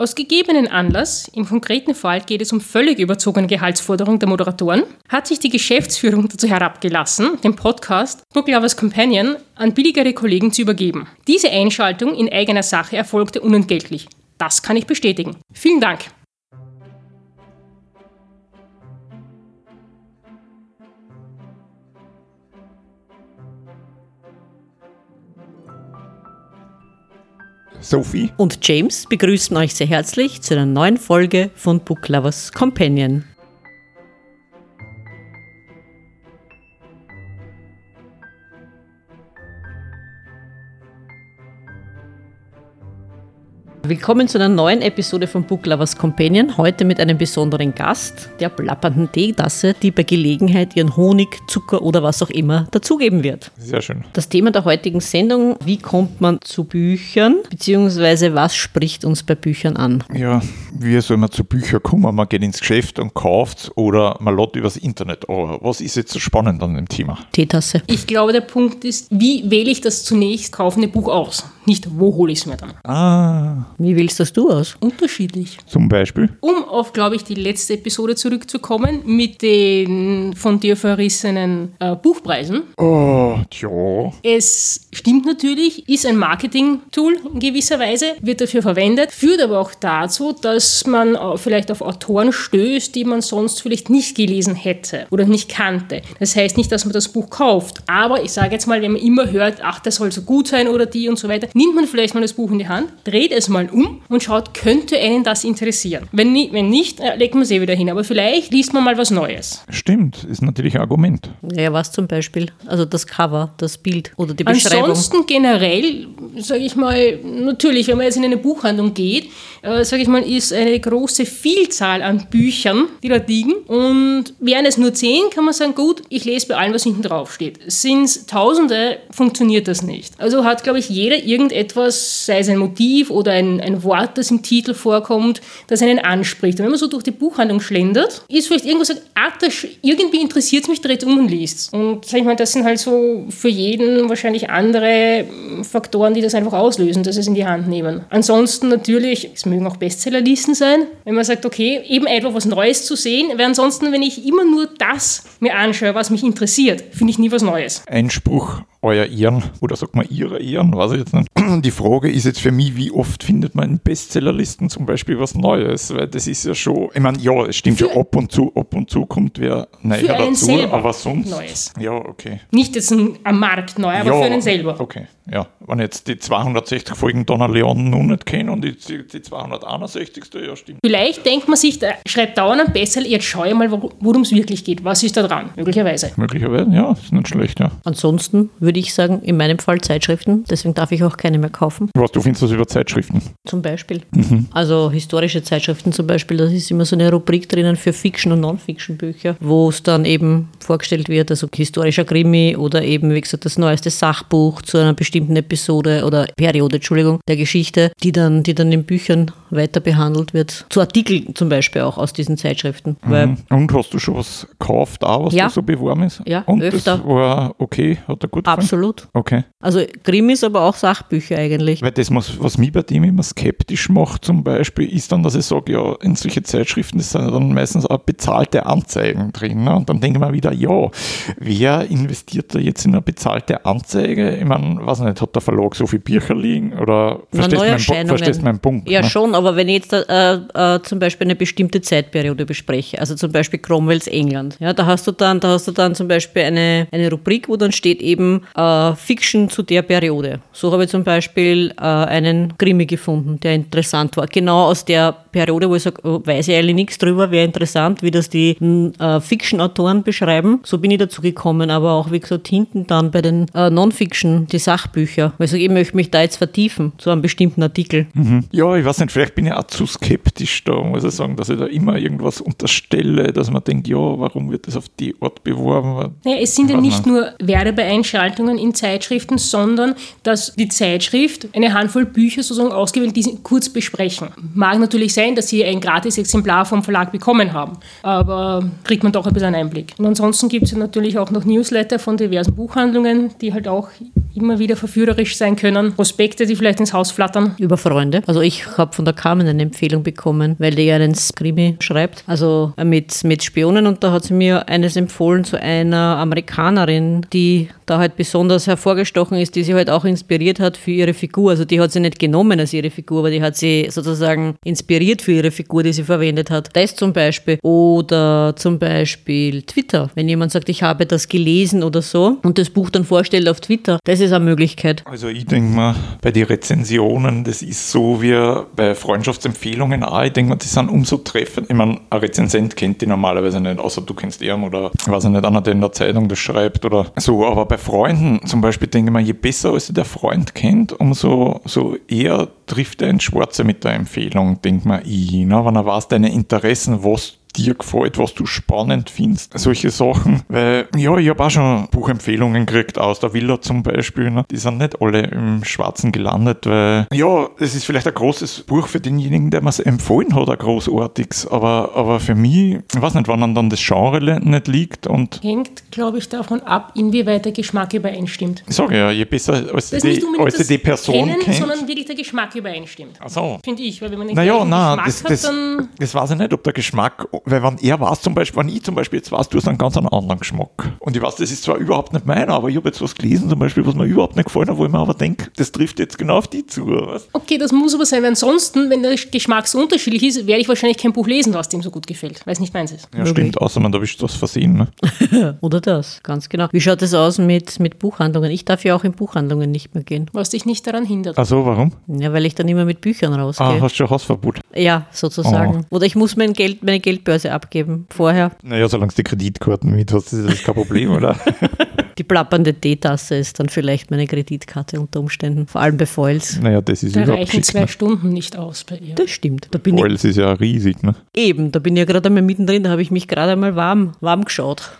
Aus gegebenen Anlass, im konkreten Fall geht es um völlig überzogene Gehaltsforderungen der Moderatoren, hat sich die Geschäftsführung dazu herabgelassen, den Podcast Book Lovers Companion an billigere Kollegen zu übergeben. Diese Einschaltung in eigener Sache erfolgte unentgeltlich. Das kann ich bestätigen. Vielen Dank. Sophie und James begrüßen euch sehr herzlich zu einer neuen Folge von Book Lovers Companion. Willkommen zu einer neuen Episode von Book Lovers Companion. Heute mit einem besonderen Gast, der plappernden Teetasse, die bei Gelegenheit ihren Honig, Zucker oder was auch immer dazugeben wird. Sehr schön. Das Thema der heutigen Sendung: Wie kommt man zu Büchern? Beziehungsweise was spricht uns bei Büchern an? Ja, wie soll man zu Büchern kommen? Man geht ins Geschäft und kauft oder man lädt übers Internet. Aber was ist jetzt so spannend an dem Thema? Teetasse. Ich glaube, der Punkt ist, wie wähle ich das zunächst kaufende Buch aus? Nicht, wo hole ich es mir dann? Ah. Wie wählst das du aus? Unterschiedlich. Zum Beispiel? Um auf, glaube ich, die letzte Episode zurückzukommen mit den von dir verrissenen äh, Buchpreisen. Oh, tja. Es stimmt natürlich, ist ein Marketing-Tool in gewisser Weise, wird dafür verwendet, führt aber auch dazu, dass man vielleicht auf Autoren stößt, die man sonst vielleicht nicht gelesen hätte oder nicht kannte. Das heißt nicht, dass man das Buch kauft, aber ich sage jetzt mal, wenn man immer hört, ach, das soll so gut sein oder die und so weiter, nimmt man vielleicht mal das Buch in die Hand, dreht es mal um und schaut, könnte einen das interessieren. Wenn, wenn nicht, äh, legt man es eh wieder hin. Aber vielleicht liest man mal was Neues. Stimmt, ist natürlich ein Argument. Ja, was zum Beispiel? Also das Cover, das Bild oder die Beschreibung. Ansonsten generell, sage ich mal, natürlich, wenn man jetzt in eine Buchhandlung geht, äh, sage ich mal, ist eine große Vielzahl an Büchern, die da liegen. Und wären es nur zehn, kann man sagen, gut, ich lese bei allem, was hinten drauf steht. Sind es Tausende, funktioniert das nicht. Also hat, glaube ich, jeder irgendetwas, sei es ein Motiv oder ein, ein Wort, das im Titel vorkommt, das einen anspricht. Und wenn man so durch die Buchhandlung schlendert, ist vielleicht irgendwas, sagt, ah, das, irgendwie interessiert es mich, dreht um und liest. Und sag ich mal, das sind halt so für jeden wahrscheinlich andere Faktoren, die das einfach auslösen, dass sie es in die Hand nehmen. Ansonsten natürlich, es mögen auch Bestsellerlisten sein, wenn man sagt, okay, eben etwas was Neues zu sehen, weil ansonsten, wenn ich immer nur das mir anschaue, was mich interessiert, finde ich nie was Neues. Einspruch euer Ehren oder sagt man ihre Ehren, weiß ich jetzt nicht. Die Frage ist jetzt für mich, wie oft findet man in Bestsellerlisten zum Beispiel was Neues? Weil das ist ja schon, ich meine, ja, es stimmt ja ab und zu, ab und zu kommt wer näher dazu, aber sonst. Neues. Ja, okay. Nicht jetzt ein, am Markt neu, aber ja, für einen selber. Okay, ja. Wenn ich jetzt die 260 Folgen Donna Leon noch nicht kenne und die, die 261. ja, stimmt. Vielleicht denkt man sich, da schreibt dauernd ein Bestseller, jetzt schau ich mal, worum es wirklich geht. Was ist da dran? Möglicherweise. Möglicherweise, ja, ist nicht schlecht, ja. Ansonsten würde ich sagen, in meinem Fall Zeitschriften. Deswegen darf ich auch keine mehr kaufen. Was, du findest das über Zeitschriften? Zum Beispiel. Mhm. Also historische Zeitschriften zum Beispiel, da ist immer so eine Rubrik drinnen für Fiction- und Non-Fiction-Bücher, wo es dann eben vorgestellt wird, also historischer Krimi oder eben, wie gesagt, das neueste Sachbuch zu einer bestimmten Episode oder Periode, Entschuldigung, der Geschichte, die dann, die dann in Büchern weiter behandelt wird. Zu Artikeln zum Beispiel auch aus diesen Zeitschriften. Mhm. und hast du schon was gekauft, auch was ja. so beworben ist? Ja, und öfter. das war okay, hat er gut gefallen? Absolut. Okay. Also Krimis, aber auch Sachbücher eigentlich. Weil das, was mich bei dem immer skeptisch macht zum Beispiel, ist dann, dass ich sage, ja, in solche Zeitschriften das sind dann meistens auch bezahlte Anzeigen drin. Ne? Und dann denke ich mir wieder, ja, wer investiert da jetzt in eine bezahlte Anzeige? Ich meine, weiß nicht, hat der Verlag so viele Bücher liegen? Oder verstehst du meinen, verstehst meinen Punkt? Ja, ne? schon, aber wenn ich jetzt äh, äh, zum Beispiel eine bestimmte Zeitperiode bespreche, also zum Beispiel Cromwells England, ja, da hast du dann, da hast du dann zum Beispiel eine, eine Rubrik, wo dann steht eben äh, Fiction zu der Periode. So habe ich zum Beispiel äh, einen Krimi gefunden, der interessant war. Genau aus der Periode, wo ich sage, oh, weiß ich eigentlich nichts drüber, wäre interessant, wie das die äh, Fiction-Autoren beschreiben. So bin ich dazu gekommen, aber auch, wie gesagt, hinten dann bei den äh, Non-Fiction, die Sachbücher. Weil ich sage, ich möchte mich da jetzt vertiefen zu einem bestimmten Artikel. Mhm. Ja, ich weiß nicht, vielleicht bin ich auch zu skeptisch da, muss ich sagen, dass ich da immer irgendwas unterstelle, dass man denkt, ja, warum wird das auf die Art beworben? Ja, es sind ja nicht nur Werbeeinschaltungen in Zeitschriften, sondern dass die Zeitschrift eine Handvoll Bücher sozusagen ausgewählt, die sie kurz besprechen. Mag natürlich sein, dass sie ein gratis Exemplar vom Verlag bekommen haben, aber kriegt man doch ein bisschen einen Einblick. Und ansonsten gibt es natürlich auch noch Newsletter von diversen Buchhandlungen, die halt auch immer wieder verführerisch sein können. Prospekte, die vielleicht ins Haus flattern. Über Freunde. Also ich habe von der Carmen eine Empfehlung bekommen, weil die ja einen Krimi schreibt. Also mit, mit Spionen und da hat sie mir eines empfohlen zu einer Amerikanerin, die da halt besonders hervorgestochen ist, die sie halt auch inspiriert hat für ihre Figur. Also die hat sie nicht genommen als ihre Figur, aber die hat sie sozusagen inspiriert für ihre Figur, die sie verwendet hat. Das zum Beispiel. Oder zum Beispiel Twitter. Wenn jemand sagt, ich habe das gelesen oder so und das Buch dann vorstellt auf Twitter, das ist eine Möglichkeit. Also ich denke mal, bei den Rezensionen, das ist so wie bei Freundschaftsempfehlungen auch, ich denke mal, die sind umso treffend. Ich meine, ein Rezensent kennt die normalerweise nicht, außer du kennst ihn oder weiß ich nicht, einer, der in der Zeitung das schreibt oder so, aber bei Freunden zum Beispiel denke ich mal, je besser als der Freund kennt, umso so eher trifft er ins Schwarze mit der Empfehlung, denkt man ich. Ne? Wenn er weiß, deine Interessen, was dir gefällt, was du spannend findest. Solche Sachen. Weil, ja, ich habe auch schon Buchempfehlungen gekriegt aus der Villa zum Beispiel. Ne? Die sind nicht alle im Schwarzen gelandet, weil, ja, es ist vielleicht ein großes Buch für denjenigen, der mir es empfohlen hat, ein großartiges. Aber, aber für mich, ich weiß nicht, wann dann das Genre nicht liegt und. Hängt, glaube ich, davon ab, inwieweit der Geschmack übereinstimmt. Ich sage ja, je besser als, die, als die Person kennen, kennt. sondern wirklich der Geschmack übereinstimmt. Ach so. Finde ich, weil wenn man nicht Naja, nein, Geschmack das, hat, das, dann das weiß ich nicht, ob der Geschmack, weil wenn er weiß zum Beispiel, wenn ich zum Beispiel jetzt weiß, du hast einen ganz anderen Geschmack. Und ich weiß, das ist zwar überhaupt nicht meiner, aber ich habe jetzt was gelesen zum Beispiel, was mir überhaupt nicht gefallen hat, wo ich mir aber denke, das trifft jetzt genau auf die zu. Weißt? Okay, das muss aber sein, weil ansonsten, wenn der Geschmack so unterschiedlich ist, werde ich wahrscheinlich kein Buch lesen, was dem so gut gefällt, weil es nicht meins ist. Ja, stimmt, außer man erwischt was versehen. Ne? Oder das, ganz genau. Wie schaut es aus mit, mit Buchhandlungen? Ich darf ja auch in Buchhandlungen nicht mehr gehen. Was dich nicht daran hindert. Also warum? Ja, weil ich dann immer mit Büchern Ah, rausgehe. hast du schon Hausverbot? ja, sozusagen. Oder ich muss mein Geld, meine Geldbörse abgeben vorher. Naja, solange du die Kreditkarten mit hast, ist das kein Problem, oder? Die plappernde Teetasse ist dann vielleicht meine Kreditkarte unter Umständen. Vor allem bei Foils. naja, das ist Da überhaupt reichen zwei Ne? Stunden nicht aus bei ihr. Das stimmt. Da bin ich Foils ist ja riesig, ne? eben, da bin ich ja gerade einmal mittendrin, da habe ich mich gerade einmal warm, warm geschaut.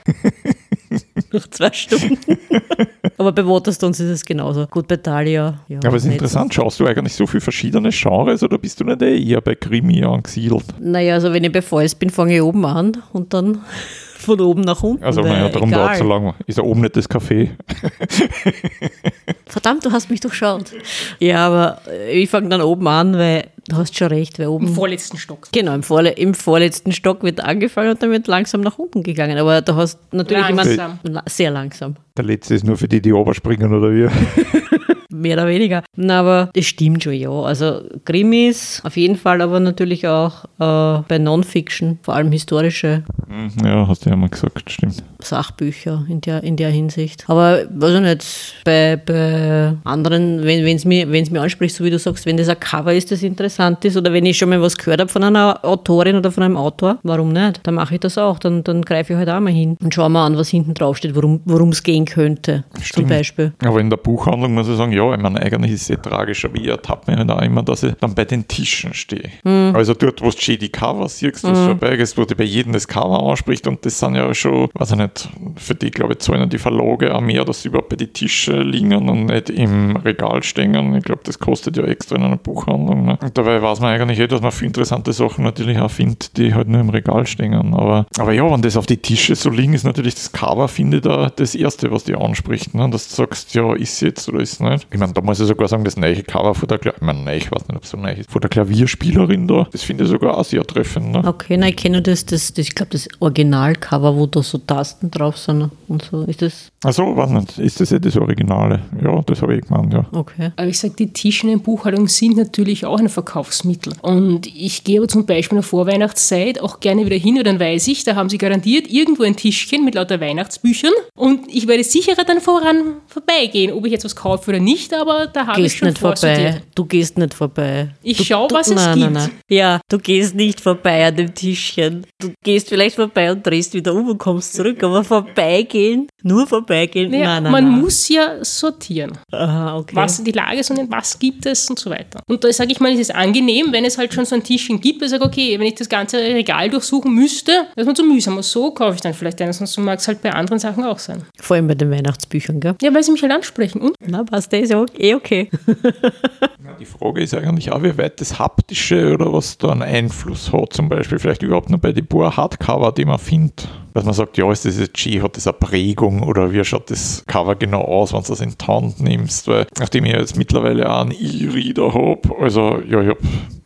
Nach zwei Stunden. Aber bei Waterstones ist es genauso. Gut, bei Thalia. Ja, Aber es ist interessant, schaust du eigentlich so viele verschiedene Genres oder bist du nicht eh eher bei Krimi angesiedelt? Naja, also wenn ich bei Foils bin, fange ich oben an und dann von oben nach unten. Also, naja, darum dauert es so lange. Ist ja oben nicht das Café. Verdammt, du hast mich durchschaut. Ja, aber ich fange dann oben an, weil du hast schon recht, weil oben Im vorletzten Stock. Genau, im, Vorle im vorletzten Stock wird angefangen und dann wird langsam nach unten gegangen. Aber du hast natürlich Langsam. jemand. La sehr langsam. Der letzte ist nur für die, die oberspringen oder wie? Mehr oder weniger. Na, aber das stimmt schon, ja. Also Krimis auf jeden Fall, aber natürlich auch äh, bei Non-Fiction, vor allem historische Hm, Ja, hast du ja mal gesagt, stimmt. Sachbücher in der, in der Hinsicht. Aber weiß ich nicht, bei, bei anderen, wenn es mir, wenn's mir anspricht, so wie du sagst, wenn das ein Cover ist, das interessant ist, oder wenn ich schon mal was gehört habe von einer Autorin oder von einem Autor, warum nicht? Dann mache ich das auch. Dann, dann greife ich halt auch mal hin und schaue mal an, was hinten drauf steht, worum es gehen könnte. Zum Stimmt. Beispiel. Aber in der Buchhandlung muss ich sagen, ja, ich meine, eigentlich ist es sehr tragisch, aber ich ertappe mich halt auch immer, dass ich dann bei den Tischen stehe. Also dort, wo du die Cover siehst, was vorbeigehst, wo dir bei jedem das Cover anspricht und das sind ja schon, weiß ich nicht, für die, glaube ich, zahlen die Verlage auch mehr, dass sie überhaupt bei die Tische liegen und nicht im Regal stehen. Ich glaube, das kostet ja extra in einer Buchhandlung. Ne? Dabei weiß man eigentlich eh, dass man viele interessante Sachen natürlich auch findet, die halt nur im Regal stehen. Aber, aber ja, wenn das auf die Tische so liegen, ist natürlich das Cover, finde ich, da das Erste, was dich anspricht. Ne? Dass du sagst, ja, ist jetzt oder ist nicht. Ich meine, da muss ich sogar sagen, das neue Cover von der, Kla ich meine, neu, ich weiß nicht, ob es so neu ist, von der Klavierspielerin da, das finde ich sogar auch sehr treffend. Ne? Okay, nein, ich kenne das, das, das ich glaube, das Originalcover, wo da so Tasten drauf sind und so. Ist das Also, weiß nicht, ist das eh das Originale? Ja, das habe ich gemeint, ja. okay? Aber ich sage, die Tische in Buchhaltung sind natürlich auch ein Verkaufsmittel. Und ich gehe aber zum Beispiel in der Vorweihnachtszeit auch gerne wieder hin, weil dann weiß ich, da haben sie garantiert irgendwo ein Tischchen mit lauter Weihnachtsbüchern und ich werde sicherer dann voran vorbeigehen, ob ich jetzt was kaufe oder nicht, aber da habe ich Gehst schon nicht vorbei. Du gehst nicht vorbei. Ich du, schau, du, was es nein, gibt. Nein, nein. Ja, du gehst nicht vorbei an dem Tischchen. Du gehst vielleicht vorbei und drehst wieder um und kommst zurück, aber vorbeigehen, nur vorbeigehen, Naja, nein, nein, man nein. muss ja sortieren. Aha, okay. was die Lage ist und was gibt es und so weiter. Und da sage ich mal, ist es angenehm, wenn es halt schon so ein Tischchen gibt, ich sage, okay, wenn ich das ganze Regal durchsuchen müsste, das ist mir zu mühsam. Und so kaufe ich dann vielleicht eines, sonst mag es halt bei anderen Sachen auch sein. Vor allem bei den Weihnachtsbüchern, gell? Ja, weil sie mich halt ansprechen. Und Na, passt, das ist ja eh okay. Die Frage ist eigentlich auch, wie weit das Haptische oder was da einen Einfluss hat, zum Beispiel vielleicht überhaupt nur bei den paar Hardcover, die man findet. Dass man sagt, ja, ist das jetzt G, hat das eine Prägung oder wie schaut das Cover genau aus, wenn du das in die Hand nimmst? Weil, nachdem ich jetzt mittlerweile auch einen E-Reader habe, also ja, ich habe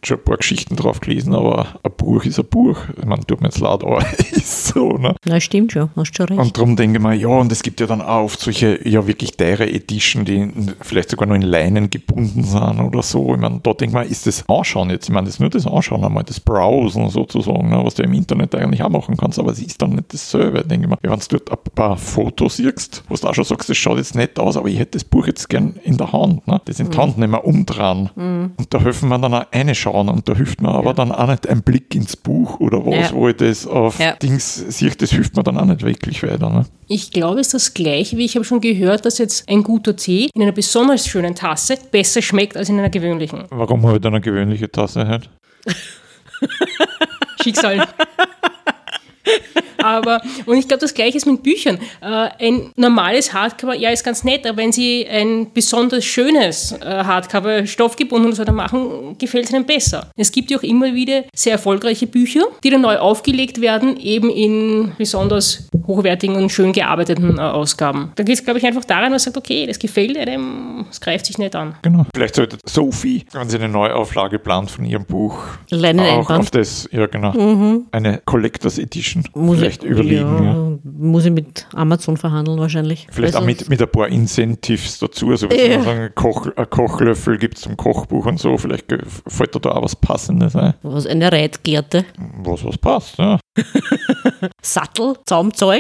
schon ein paar Geschichten drauf gelesen, aber ein Buch ist ein Buch. Ich meine, tut mir jetzt leid, aber ist so, ne? Na, stimmt schon, hast schon recht. Und darum denke ich mir, ja, und es gibt ja dann auch oft solche, ja, wirklich teure Edition, die vielleicht sogar nur in Leinen gebunden sind oder so. Ich meine, da denke ich mir, ist das Anschauen jetzt? Ich meine, das ist nur das Anschauen einmal, das Browsen sozusagen, ne, was du im Internet eigentlich auch machen kannst, aber es ist dann nicht dasselbe, denke ich mir. Wenn du dort ein paar Fotos siehst, wo du auch schon sagst, das schaut jetzt nett aus, aber ich hätte das Buch jetzt gern in der Hand, ne? das in die Hand nehmen, umdrehen. Und da helfen wir dann auch reinschauen und da hilft mir aber dann auch nicht ein Blick ins Buch oder was, Ja. wo ich das auf Ja. Dings sehe, das hilft mir dann auch nicht wirklich weiter. Ne? Ich glaube, es ist das gleiche, wie ich habe schon gehört, dass jetzt ein guter Tee in einer besonders schönen Tasse besser schmeckt als in einer gewöhnlichen. Warum habe ich dann eine gewöhnliche Tasse halt? Schicksal. Aber, und ich glaube, das Gleiche ist mit Büchern. Äh, ein normales Hardcover, ja, ist ganz nett, aber wenn Sie ein besonders schönes äh, Hardcover stoffgebunden oder machen, gefällt es Ihnen besser. Es gibt ja auch immer wieder sehr erfolgreiche Bücher, die dann neu aufgelegt werden, eben in besonders hochwertigen und schön gearbeiteten äh, Ausgaben. Da geht es, glaube ich, einfach daran, dass man sagt, okay, das gefällt einem, es greift sich nicht an. Genau. Vielleicht sollte Sophie, wenn sie eine Neuauflage plant von ihrem Buch, Leinen auch Einband. auf das, ja genau, eine Collectors Edition Muss vielleicht überlegen. Ja. ja, Muss ich mit Amazon verhandeln wahrscheinlich. Vielleicht auch mit, mit ein paar Incentives dazu. Also, wenn Ja. man sagen, ein, Koch, ein Kochlöffel gibt es zum Kochbuch und so. Vielleicht fällt da auch was Passendes ein. Was, eine Reitgerte, Was, was passt. Ja, Sattel, Zaumzeug,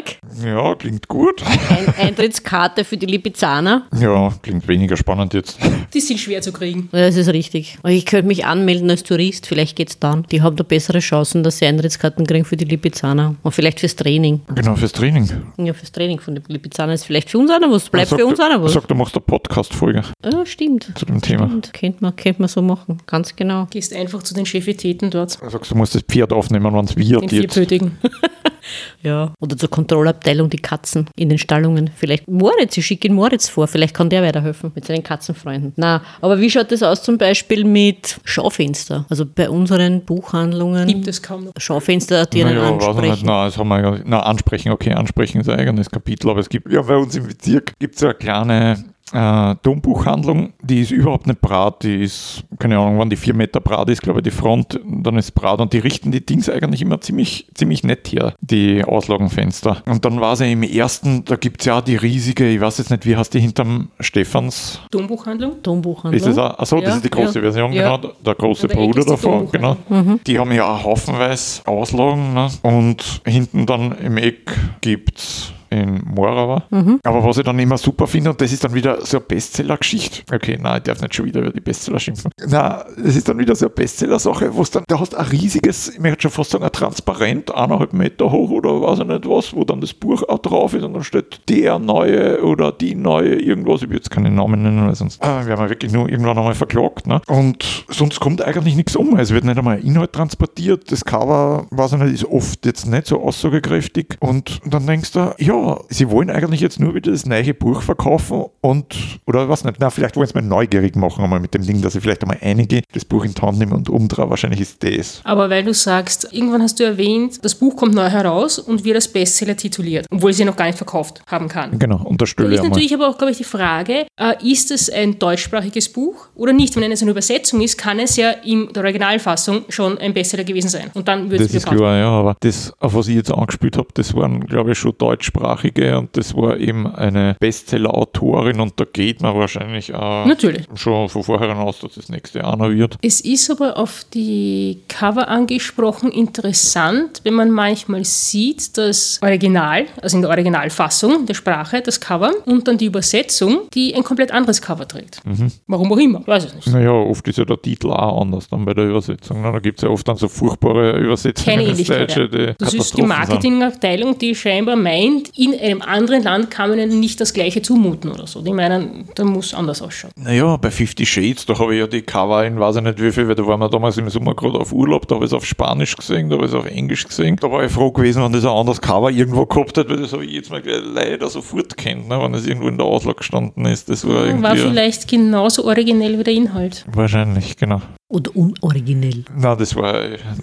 ja klingt gut. ein Eintrittskarte für die Lipizzaner. Ja, klingt weniger spannend jetzt. Die sind schwer zu kriegen. Ja, das ist richtig. Ich könnte mich anmelden als Tourist, vielleicht geht's dann. Die haben da bessere Chancen, dass sie Eintrittskarten kriegen für die Lipizzaner. Und vielleicht fürs Training. Genau, fürs Training. Ja, fürs Training von den Lipizzaner ist vielleicht für uns einer was. Bleibt Sag für uns du- einer was. Sag, du machst eine Podcast-Folge Ja, stimmt. zu dem Thema. Stimmt. Könnte man, könnte man so machen. Ganz genau. Gehst einfach zu den Chefitäten dort, Sagst du, musst das Pferd aufnehmen, wenn es wird den jetzt. vierpötigen. Ja. Oder zur Kontrollabteilung die Katzen in den Stallungen. Vielleicht Moritz, ich schicke ihn Moritz vor. Vielleicht kann der weiterhelfen mit seinen Katzenfreunden. Na, aber wie schaut das aus zum Beispiel mit Schaufenster? Also bei unseren Buchhandlungen. Gibt es kaum noch. Schaufenster, die einen weiß ich nicht. ansprechen. Nein, das haben wir ja, na, ansprechen, okay, ansprechen ist ein eigenes Kapitel, aber es gibt, ja, bei uns im Bezirk gibt es so eine kleine äh, Dombuchhandlung, die ist überhaupt nicht brat, die ist, keine Ahnung, wann die vier Meter brat ist, glaube ich, die Front, dann ist brat und die richten die Dings eigentlich immer ziemlich, ziemlich nett her, die Auslagenfenster. Und dann war sie im ersten, da gibt es ja auch die riesige, ich weiß jetzt nicht, wie heißt die hinterm Stefans, Dombuchhandlung? Dombuchhandlung. ist das auch, achso, das Ja, ist die große ja. Version, Ja. genau, der große der Bruder davon, genau. Dombuchhandlung. Die haben ja auch haufenweise Auslagen ne? und hinten dann im Eck gibt's in Morava. Aber was ich dann immer super finde, und das ist dann wieder so eine Bestseller-Geschichte. Okay, nein, ich darf nicht schon wieder über die Bestseller schimpfen. Na, das ist dann wieder so eine Bestseller-Sache, wo es dann, da hast du ein riesiges, ich möchte schon fast sagen, ein Transparent, eineinhalb Meter hoch oder weiß ich nicht was, wo dann das Buch auch drauf ist und dann steht der neue oder die neue irgendwas. Ich will jetzt keine Namen nennen, weil sonst äh, werden wir wirklich nur irgendwann einmal verklagt. Ne? Und sonst kommt eigentlich nichts um. Es wird nicht einmal Inhalt transportiert. Das Cover, weiß ich nicht, ist oft jetzt nicht so aussagekräftig. Und dann denkst du, ja, sie wollen eigentlich jetzt nur wieder das neue Buch verkaufen und, oder was nicht, na, vielleicht wollen sie mal neugierig machen einmal mit dem Ding, dass sie vielleicht einmal einige das Buch in die Hand nehmen und umdrehen. Wahrscheinlich ist das. Aber weil du sagst, irgendwann hast du erwähnt, das Buch kommt neu heraus und wird als Bestseller tituliert, obwohl sie noch gar nicht verkauft haben kann. Genau, Da unterstelle ist ich einmal. natürlich aber auch, glaube ich, die Frage, äh, ist es ein deutschsprachiges Buch oder nicht? Wenn es eine Übersetzung ist, kann es ja in der Originalfassung schon ein Bestseller gewesen sein. Und dann würde es Das ist klar, ja, aber das, auf was ich jetzt angespielt habe, das waren, glaube ich, schon deutschsprachige und das war eben eine Bestseller-Autorin und da geht man wahrscheinlich auch Natürlich. schon von vornherein aus, dass das nächste noch wird. Es ist aber auf die Cover angesprochen interessant, wenn man manchmal sieht, das Original, also in der Originalfassung der Sprache, das Cover und dann die Übersetzung, die ein komplett anderes Cover trägt. Warum auch immer, weiß ich nicht. Naja, oft ist ja der Titel auch anders dann bei der Übersetzung. ne? Da gibt es ja oft dann so furchtbare Übersetzungen Keine Ähnlichkeit. Das ist die. Marketingabteilung, die scheinbar meint, in einem anderen Land kann man ihnen nicht das Gleiche zumuten oder so. Die meinen, da muss anders ausschauen. Naja, bei Fifty Shades, da habe ich ja die Cover in weiß ich nicht wie viel, weil da waren wir damals im Sommer gerade auf Urlaub, da habe ich es auf Spanisch gesehen, da habe ich es auf Englisch gesehen. Da war ich froh gewesen, wenn das ein anderes Cover irgendwo gehabt hat, weil das habe ich jetzt mal leider sofort kennt, ne, wenn es irgendwo in der Auslage gestanden ist. Das war, irgendwie war vielleicht genauso originell wie der Inhalt. Wahrscheinlich, genau. Oder unoriginell. Nein, das war,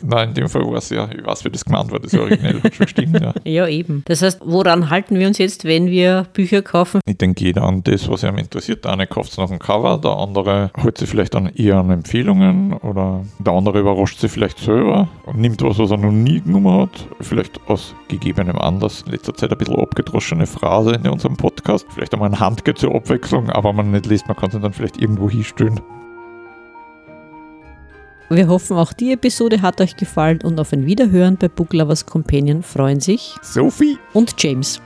nein, in dem Fall war es ja, ich weiß, wie das gemeint war, das originell hat schon stimmt, ja. Ja, eben. Das heißt, woran halten wir uns jetzt, wenn wir Bücher kaufen? Ich denke, jeder an das, was ihm interessiert. Der eine kauft es nach dem Cover, der andere holt sich vielleicht dann eher an Empfehlungen oder der andere überrascht sich vielleicht selber und nimmt was, was er noch nie genommen hat. Vielleicht aus gegebenem Anlass. In letzter Zeit ein bisschen abgedroschene Phrase in unserem Podcast. Vielleicht einmal ein Handgeld zur Abwechslung, aber man nicht liest, man kann es dann vielleicht irgendwo hinstellen. Wir hoffen, auch die Episode hat euch gefallen und auf ein Wiederhören bei Book Lovers Companion freuen sich Sophie und James.